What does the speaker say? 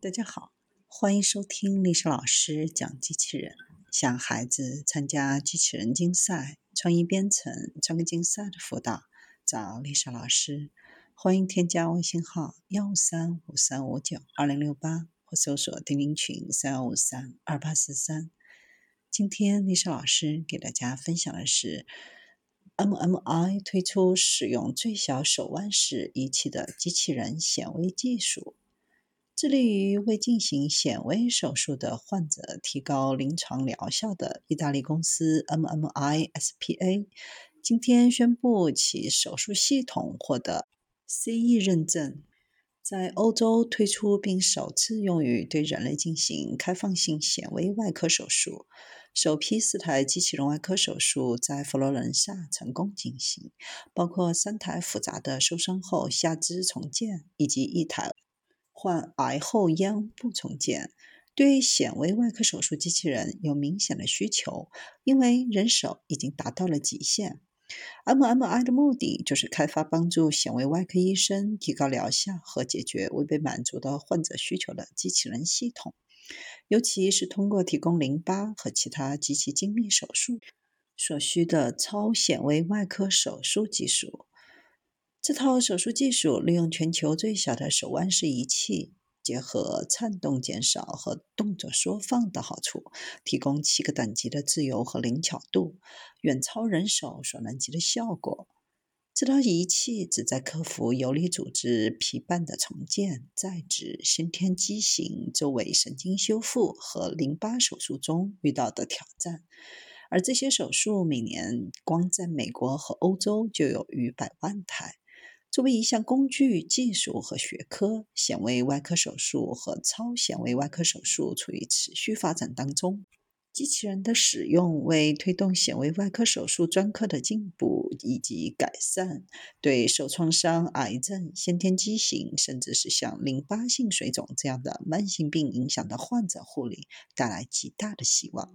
大家好，欢迎收听丽莎老师讲机器人。想孩子参加机器人竞赛、创意编程、创客竞赛的辅导，找丽莎老师。欢迎添加微信号幺五三五三五九二零六八，或搜索钉钉群三幺五三二八四三。今天丽莎老师给大家分享的是，MMI 推出使用最小手腕式仪器的机器人显微技术。致力于为进行显微手术的患者提高临床疗效的意大利公司 MMI SPA，今天宣布其手术系统获得 CE 认证，在欧洲推出并首次用于对人类进行开放性显微外科手术。首批四台机器人外科手术在佛罗伦萨成功进行，包括三台复杂的受伤后下肢重建以及一台。患癌后咽部重建，对显微外科手术机器人有明显的需求，因为人手已经达到了极限。MMI 的目的就是开发帮助显微外科医生提高疗效和解决未被满足的患者需求的机器人系统，尤其是通过提供淋巴和其他极其精密手术所需的超显微外科手术技术。这套手术技术利用全球最小的手腕式仪器，结合颤动减少和动作缩放的好处，提供七个等级的自由和灵巧度，远超人手所能及的效果。这套仪器旨在克服游离组织皮瓣的重建、再植、先天畸形、周围神经修复和淋巴手术中遇到的挑战。而这些手术每年光在美国和欧洲就有逾百万台。作为一项工具、技术和学科，显微外科手术和超显微外科手术处于持续发展当中。机器人的使用为推动显微外科手术专科的进步以及改善，对受创伤、癌症、先天畸形，甚至是像淋巴性水肿这样的慢性病影响的患者护理带来极大的希望。